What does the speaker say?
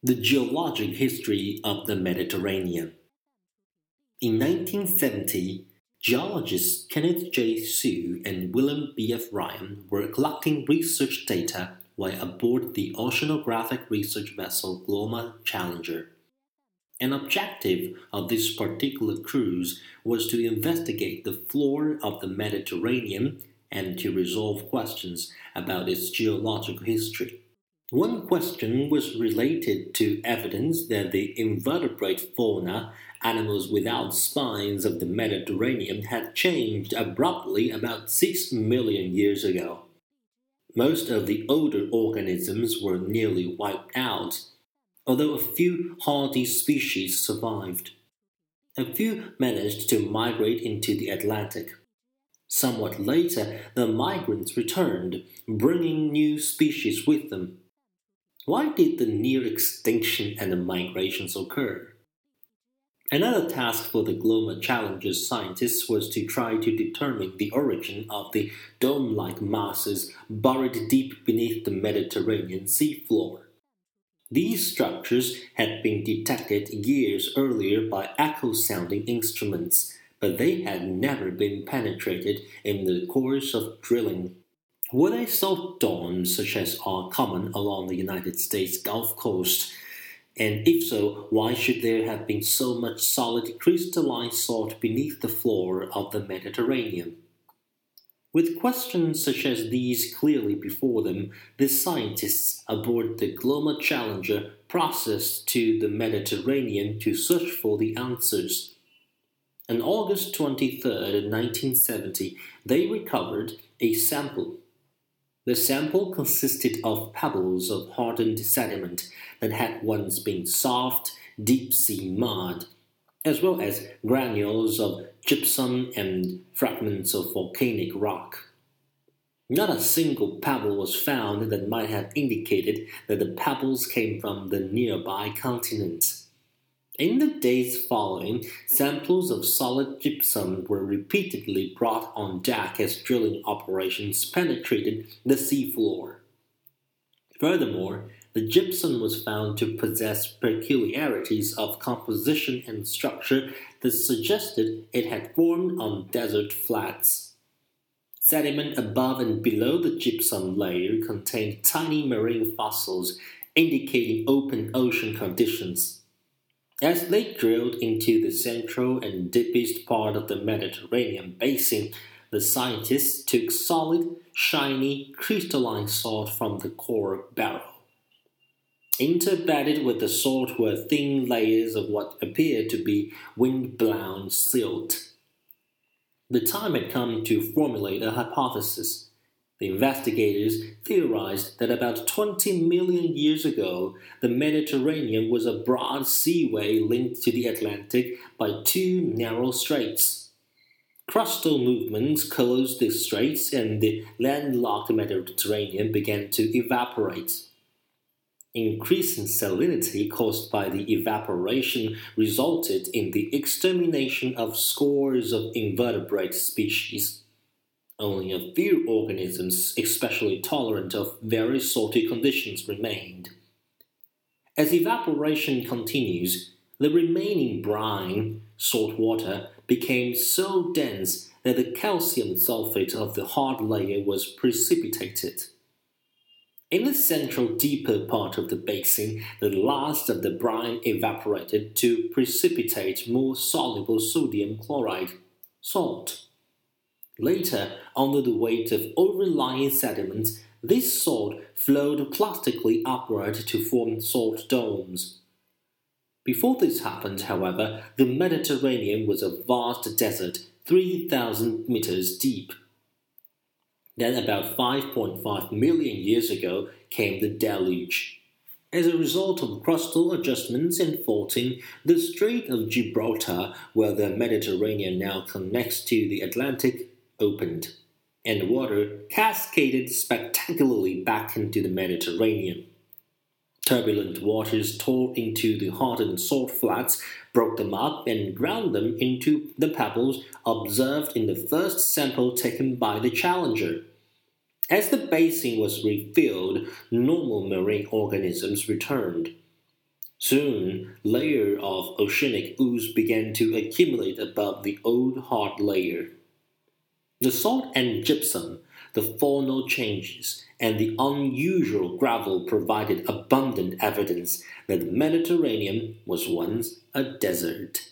The Geologic History of the Mediterranean. In 1970, geologists Kenneth J. Hsu and William B. F. Ryan were collecting research data while aboard the oceanographic research vessel Glomar Challenger. An objective of this particular cruise was to investigate the floor of the Mediterranean and to resolve questions about its geological history. One question was related to evidence that the invertebrate fauna, animals without spines of the Mediterranean, had changed abruptly about six million years ago. Most of the older organisms were nearly wiped out, although a few hardy species survived. A few managed to migrate into the Atlantic. Somewhat later, the migrants returned, bringing new species with them. Why did the near extinction and the migrations occur? Another task for the Glomar Challenger's scientists was to try to determine the origin of the dome like masses buried deep beneath the Mediterranean seafloor. These structures had been detected years earlier by echo sounding instruments, but they had never been penetrated in the course of drilling. Were they salt domes such as are common along the United States Gulf Coast? And if so, why should there have been so much solid crystalline salt beneath the floor of the Mediterranean? With questions such as these clearly before them, the scientists aboard the Glomar Challenger processed to the Mediterranean to search for the answers. On August 23, 1970, they recovered a sample the sample consisted of pebbles of hardened sediment that had once been soft, deep sea mud, as well as granules of gypsum and fragments of volcanic rock. Not a single pebble was found that might have indicated that the pebbles came from the nearby continent. In the days following, samples of solid gypsum were repeatedly brought on deck as drilling operations penetrated the seafloor. Furthermore, the gypsum was found to possess peculiarities of composition and structure that suggested it had formed on desert flats. Sediment above and below the gypsum layer contained tiny marine fossils indicating open ocean conditions. As they drilled into the central and deepest part of the Mediterranean basin, the scientists took solid, shiny, crystalline salt from the core barrel. Interbedded with the salt were thin layers of what appeared to be wind-blown silt. The time had come to formulate a hypothesis. The investigators theorized that about 20 million years ago, the Mediterranean was a broad seaway linked to the Atlantic by two narrow straits. Crustal movements closed the straits and the landlocked Mediterranean began to evaporate. Increasing salinity caused by the evaporation resulted in the extermination of scores of invertebrate species. Only a few organisms especially tolerant of very salty conditions remained. As evaporation continues, the remaining brine, salt water, became so dense that the calcium sulfate of the hard layer was precipitated. In the central deeper part of the basin, the last of the brine evaporated to precipitate more soluble sodium chloride, salt. Later, under the weight of overlying sediments, this salt flowed plastically upward to form salt domes. Before this happened, however, the Mediterranean was a vast desert 3,000 meters deep. Then, about 5.5 million years ago, came the deluge. As a result of crustal adjustments and faulting, the Strait of Gibraltar, where the Mediterranean now connects to the Atlantic, opened, and water cascaded spectacularly back into the Mediterranean. Turbulent waters tore into the hardened salt flats, broke them up, and ground them into the pebbles observed in the first sample taken by the Challenger. As the basin was refilled, normal marine organisms returned. Soon, layer of oceanic ooze began to accumulate above the old hard layer. The salt and gypsum, the faunal changes, and the unusual gravel provided abundant evidence that the Mediterranean was once a desert.